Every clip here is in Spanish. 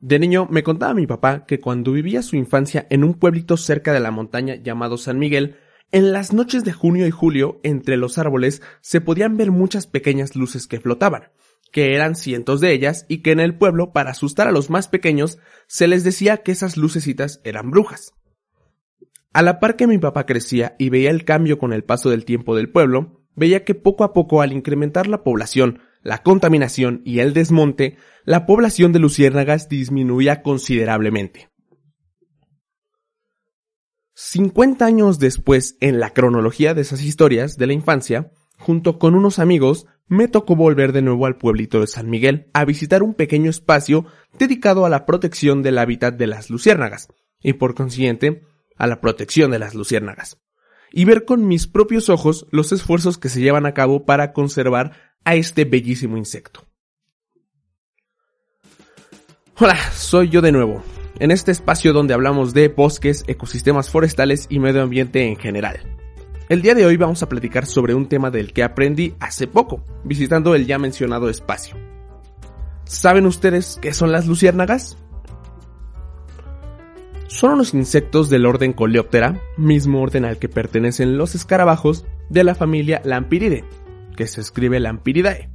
De niño me contaba mi papá que cuando vivía su infancia en un pueblito cerca de la montaña llamado San Miguel, en las noches de junio y julio, entre los árboles, se podían ver muchas pequeñas luces que flotaban, que eran cientos de ellas y que en el pueblo, para asustar a los más pequeños, se les decía que esas lucecitas eran brujas. A la par que mi papá crecía y veía el cambio con el paso del tiempo del pueblo, veía que poco a poco al incrementar la población, la contaminación y el desmonte, la población de luciérnagas disminuía considerablemente. 50 años después, en la cronología de esas historias de la infancia, junto con unos amigos, me tocó volver de nuevo al pueblito de San Miguel a visitar un pequeño espacio dedicado a la protección del hábitat de las luciérnagas, y por consiguiente, a la protección de las luciérnagas, y ver con mis propios ojos los esfuerzos que se llevan a cabo para conservar a este bellísimo insecto. Hola, soy yo de nuevo, en este espacio donde hablamos de bosques, ecosistemas forestales y medio ambiente en general. El día de hoy vamos a platicar sobre un tema del que aprendí hace poco, visitando el ya mencionado espacio. ¿Saben ustedes qué son las luciérnagas? Son unos insectos del orden Coleoptera, mismo orden al que pertenecen los escarabajos de la familia Lampiridae, que se escribe Lampiridae,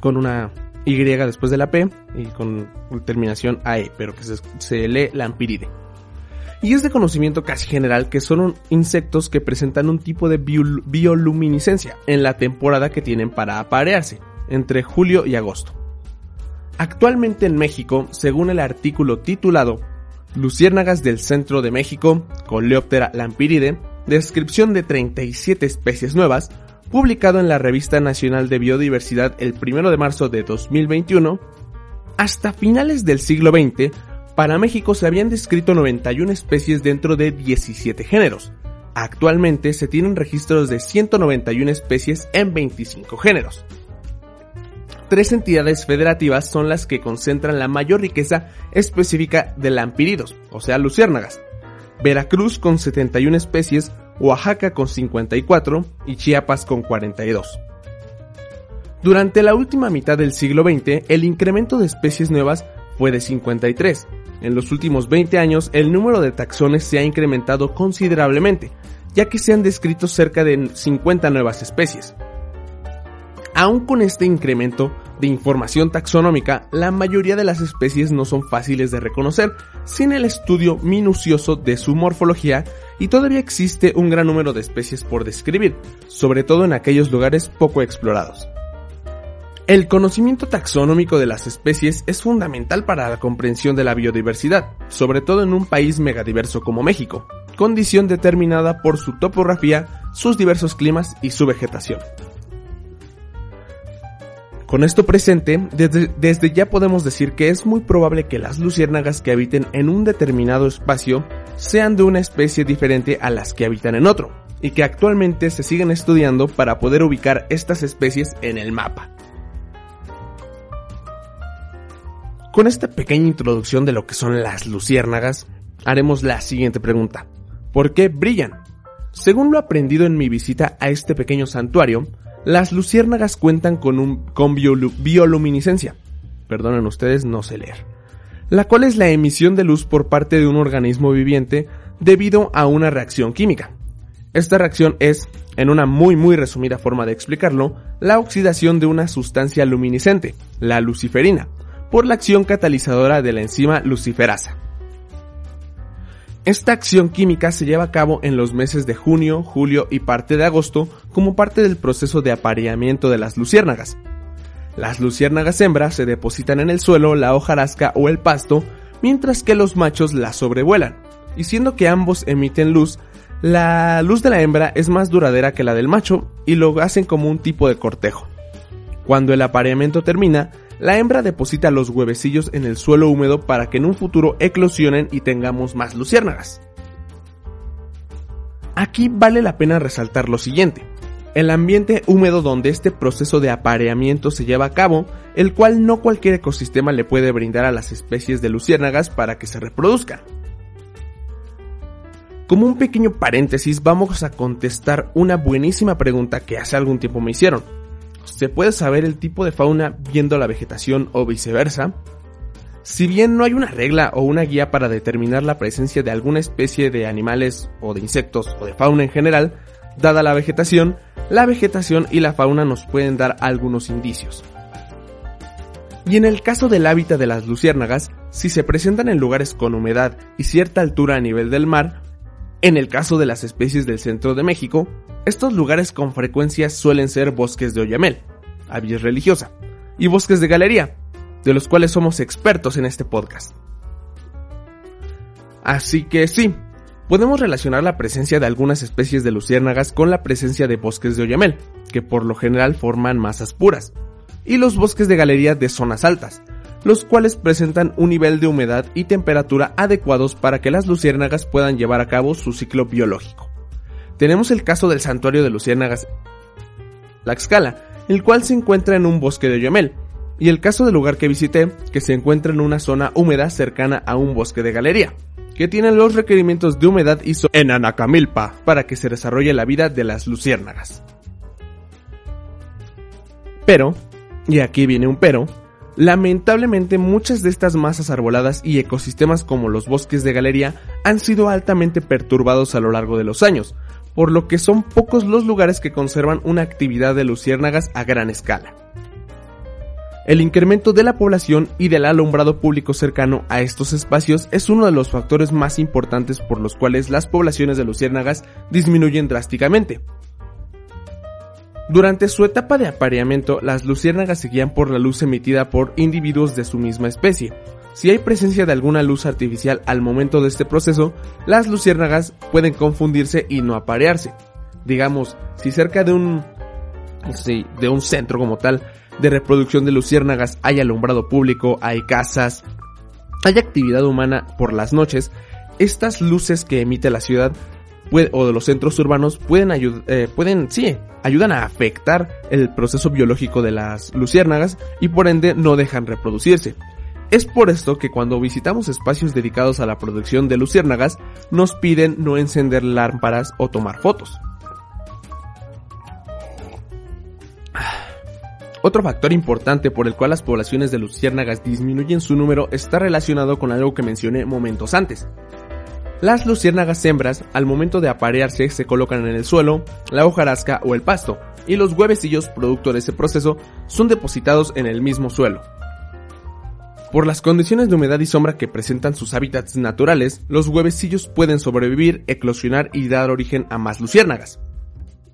con una y después de la P y con terminación AE, pero que se, lee Lampiride. Y es de conocimiento casi general que son insectos que presentan un tipo de bioluminiscencia en la temporada que tienen para aparearse, entre julio y agosto. Actualmente en México, según el artículo titulado Luciérnagas del centro de México, Coleoptera lampiride, descripción de 37 especies nuevas, publicado en la Revista Nacional de Biodiversidad el 1 de marzo de 2021, hasta finales del siglo XX, para México se habían descrito 91 especies dentro de 17 géneros. Actualmente se tienen registros de 191 especies en 25 géneros. Tres entidades federativas son las que concentran la mayor riqueza específica de lampiridos, o sea, luciérnagas. Veracruz con 71 especies, Oaxaca con 54 y Chiapas con 42. Durante la última mitad del siglo XX, el incremento de especies nuevas fue de 53. En los últimos 20 años, el número de taxones se ha incrementado considerablemente, ya que se han descrito cerca de 50 nuevas especies. Aún con este incremento de información taxonómica, la mayoría de las especies no son fáciles de reconocer sin el estudio minucioso de su morfología y todavía existe un gran número de especies por describir, sobre todo en aquellos lugares poco explorados. El conocimiento taxonómico de las especies es fundamental para la comprensión de la biodiversidad, sobre todo en un país megadiverso como México, condición determinada por su topografía, sus diversos climas y su vegetación. Con esto presente, desde, desde, ya podemos decir que es muy probable que las luciérnagas que habiten en un determinado espacio sean de una especie diferente a las que habitan en otro, y que actualmente se siguen estudiando para poder ubicar estas especies en el mapa. Con esta pequeña introducción de lo que son las luciérnagas, haremos la siguiente pregunta. ¿Por qué brillan? Según lo aprendido en mi visita a este pequeño santuario, las luciérnagas cuentan con, un, con bioluminiscencia. Perdonen ustedes, no sé leer. La cual es la emisión de luz por parte de un organismo viviente debido a una reacción química. Esta reacción es, en una muy muy resumida forma de explicarlo, la oxidación de una sustancia luminiscente, la luciferina, por la acción catalizadora de la enzima luciferasa. Esta acción química se lleva a cabo en los meses de junio, julio y parte de agosto como parte del proceso de apareamiento de las luciérnagas. Las luciérnagas hembras se depositan en el suelo, la hojarasca o el pasto, mientras que los machos la sobrevuelan, y siendo que ambos emiten luz, la luz de la hembra es más duradera que la del macho y lo hacen como un tipo de cortejo. Cuando el apareamiento termina, la hembra deposita los huevecillos en el suelo húmedo para que en un futuro eclosionen y tengamos más luciérnagas. Aquí vale la pena resaltar lo siguiente. El ambiente húmedo donde este proceso de apareamiento se lleva a cabo, el cual no cualquier ecosistema le puede brindar a las especies de luciérnagas para que se reproduzcan. Como un pequeño paréntesis, vamos a contestar una buenísima pregunta que hace algún tiempo me hicieron. ¿Se puede saber el tipo de fauna viendo la vegetación o viceversa? Si bien no hay una regla o una guía para determinar la presencia de alguna especie de animales o de insectos o de fauna en general, dada la vegetación, la vegetación y la fauna nos pueden dar algunos indicios. Y en el caso del hábitat de las luciérnagas, si se presentan en lugares con humedad y cierta altura a nivel del mar, en el caso de las especies del centro de México, estos lugares con frecuencia suelen ser bosques de oyamel, avis religiosa, y bosques de galería, de los cuales somos expertos en este podcast. Así que sí, podemos relacionar la presencia de algunas especies de luciérnagas con la presencia de bosques de oyamel, que por lo general forman masas puras, y los bosques de galería de zonas altas, los cuales presentan un nivel de humedad y temperatura adecuados para que las luciérnagas puedan llevar a cabo su ciclo biológico. Tenemos el caso del santuario de luciérnagas Laxcala, el cual se encuentra en un bosque de oyamel, y el caso del lugar que visité, que se encuentra en una zona húmeda cercana a un bosque de galería, que tiene los requerimientos de humedad y en Anacamilpa para que se desarrolle la vida de las luciérnagas. Pero, y aquí viene un pero, lamentablemente muchas de estas masas arboladas y ecosistemas como los bosques de galería han sido altamente perturbados a lo largo de los años, por lo que son pocos los lugares que conservan una actividad de luciérnagas a gran escala. El incremento de la población y del alumbrado público cercano a estos espacios es uno de los factores más importantes por los cuales las poblaciones de luciérnagas disminuyen drásticamente. Durante su etapa de apareamiento, las luciérnagas se guían por la luz emitida por individuos de su misma especie. Si hay presencia de alguna luz artificial al momento de este proceso, las luciérnagas pueden confundirse y no aparearse. Digamos, si cerca de un, de un centro como tal de reproducción de luciérnagas, hay alumbrado público, hay casas, hay actividad humana por las noches, estas luces que emite la ciudad o de los centros urbanos pueden ayudar, eh, pueden, sí, ayudan a afectar el proceso biológico de las luciérnagas y por ende no dejan reproducirse. Es por esto que cuando visitamos espacios dedicados a la producción de luciérnagas, nos piden no encender lámparas o tomar fotos. Otro factor importante por el cual las poblaciones de luciérnagas disminuyen su número está relacionado con algo que mencioné momentos antes. Las luciérnagas hembras, al momento de aparearse, se colocan en el suelo, la hojarasca o el pasto, y los huevecillos producto de ese proceso son depositados en el mismo suelo. Por las condiciones de humedad y sombra que presentan sus hábitats naturales, los huevecillos pueden sobrevivir, eclosionar y dar origen a más luciérnagas.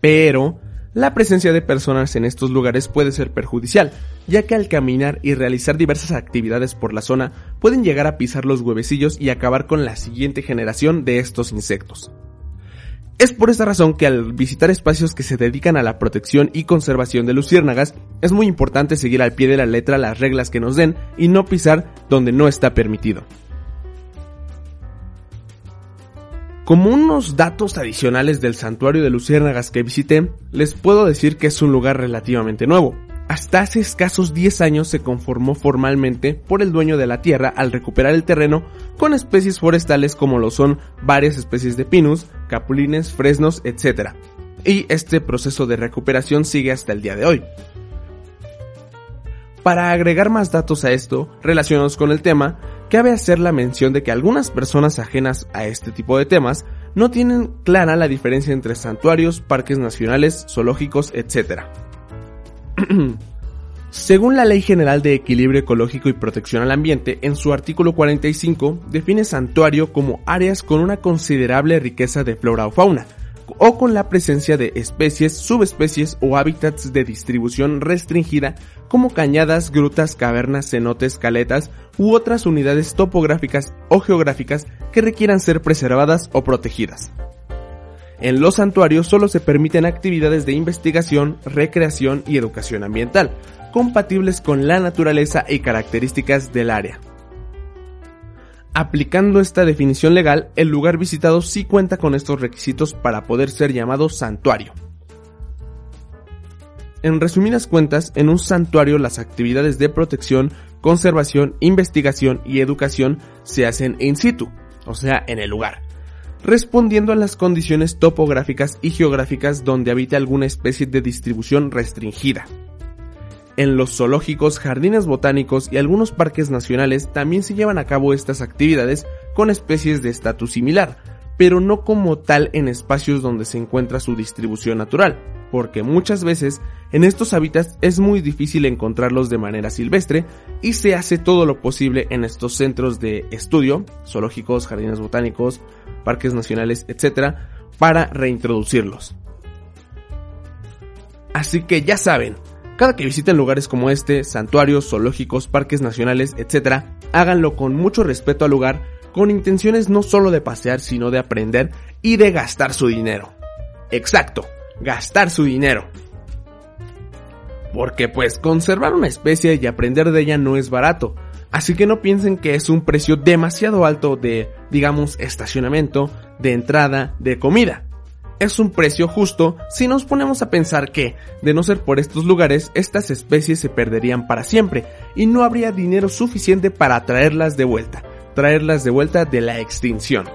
Pero, la presencia de personas en estos lugares puede ser perjudicial, ya que al caminar y realizar diversas actividades por la zona pueden llegar a pisar los huevecillos y acabar con la siguiente generación de estos insectos. Es por esta razón que al visitar espacios que se dedican a la protección y conservación de luciérnagas, es muy importante seguir al pie de la letra las reglas que nos den y no pisar donde no está permitido. Como unos datos adicionales del santuario de luciérnagas que visité, les puedo decir que es un lugar relativamente nuevo. Hasta hace escasos 10 años se conformó formalmente por el dueño de la tierra al recuperar el terreno con especies forestales como lo son varias especies de pinus, capulines, fresnos, etc. Y este proceso de recuperación sigue hasta el día de hoy. Para agregar más datos a esto, relacionados con el tema, cabe hacer la mención de que algunas personas ajenas a este tipo de temas no tienen clara la diferencia entre santuarios, parques nacionales, zoológicos, etc. Según la Ley General de Equilibrio Ecológico y Protección al Ambiente, en su artículo 45 define santuario como áreas con una considerable riqueza de flora o fauna, o con la presencia de especies, subespecies o hábitats de distribución restringida como cañadas, grutas, cavernas, cenotes, caletas u otras unidades topográficas o geográficas que requieran ser preservadas o protegidas. En los santuarios solo se permiten actividades de investigación, recreación y educación ambiental, compatibles con la naturaleza y características del área. Aplicando esta definición legal, el lugar visitado sí cuenta con estos requisitos para poder ser llamado santuario. En resumidas cuentas, en un santuario las actividades de protección, conservación, investigación y educación se hacen in situ, o sea, en el lugar, respondiendo a las condiciones topográficas y geográficas donde habita alguna especie de distribución restringida. En los zoológicos, jardines botánicos y algunos parques nacionales también se llevan a cabo estas actividades con especies de estatus similar, pero no como tal en espacios donde se encuentra su distribución natural, porque muchas veces en estos hábitats es muy difícil encontrarlos de manera silvestre y se hace todo lo posible en estos centros de estudio, zoológicos, jardines botánicos, parques nacionales, etc., para reintroducirlos. Así que ya saben, cada que visiten lugares como este, santuarios, zoológicos, parques nacionales, etc., háganlo con mucho respeto al lugar con intenciones no solo de pasear, sino de aprender y de gastar su dinero. Exacto, gastar su dinero. Porque pues conservar una especie y aprender de ella no es barato, así que no piensen que es un precio demasiado alto de, digamos, estacionamiento, de entrada, de comida. Es un precio justo si nos ponemos a pensar que, de no ser por estos lugares, estas especies se perderían para siempre y no habría dinero suficiente para traerlas de vuelta traerlas de vuelta de la extinción.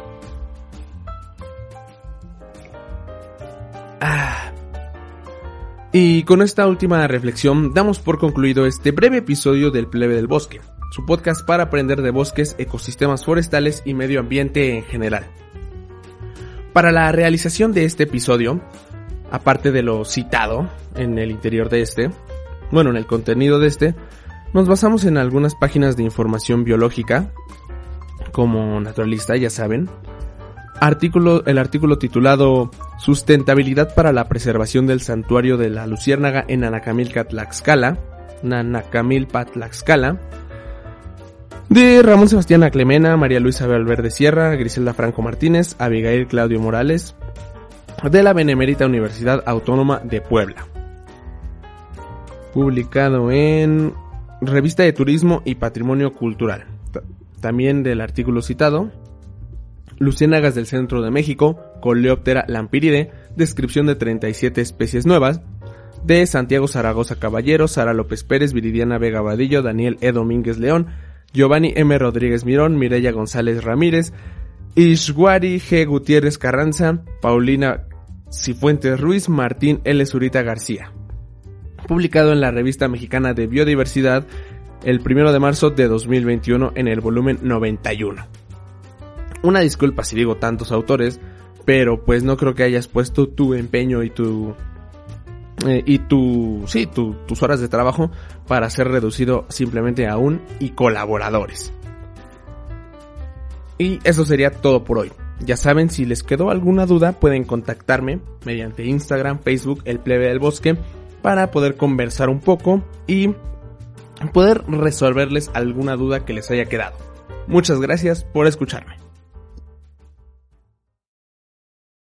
Ah. Y con esta última reflexión damos por concluido este breve episodio del Plebe del Bosque, su podcast para aprender de bosques, ecosistemas forestales y medio ambiente en general. Para la realización de este episodio, aparte de lo citado en el interior de este, bueno, en el contenido de este, nos basamos en algunas páginas de información biológica como naturalista, ya saben. Artículo, el artículo titulado Sustentabilidad para la preservación del santuario de la Luciérnaga en Anacamilca Tlaxcala, de Ramón Sebastián Aclemena, María Luisa Valverde Sierra, Griselda Franco Martínez, Abigail Claudio Morales, de la Benemérita Universidad Autónoma de Puebla. Publicado en Revista de Turismo y Patrimonio Cultural también del artículo citado, luciérnagas del centro de México, Coleoptera lampiride, descripción de 37 especies nuevas, de Santiago Zaragoza Caballero, Sara López Pérez, Viridiana Vega Vadillo, Daniel E. Domínguez León, Giovanni M. Rodríguez Mirón, Mireya González Ramírez, Ishwari G. Gutiérrez Carranza, Paulina Cifuentes Ruiz, Martín L. Zurita García. Publicado en la revista mexicana de biodiversidad el primero de marzo de 2021 en el volumen 91. Una disculpa si digo tantos autores, pero pues no creo que hayas puesto tu empeño y tu eh, y tu sí tus horas de trabajo para ser reducido simplemente a un y colaboradores. Y eso sería todo por hoy. Ya saben, si les quedó alguna duda, pueden contactarme mediante Instagram, Facebook, El Plebe del Bosque, para poder conversar un poco y poder resolverles alguna duda que les haya quedado. Muchas gracias por escucharme.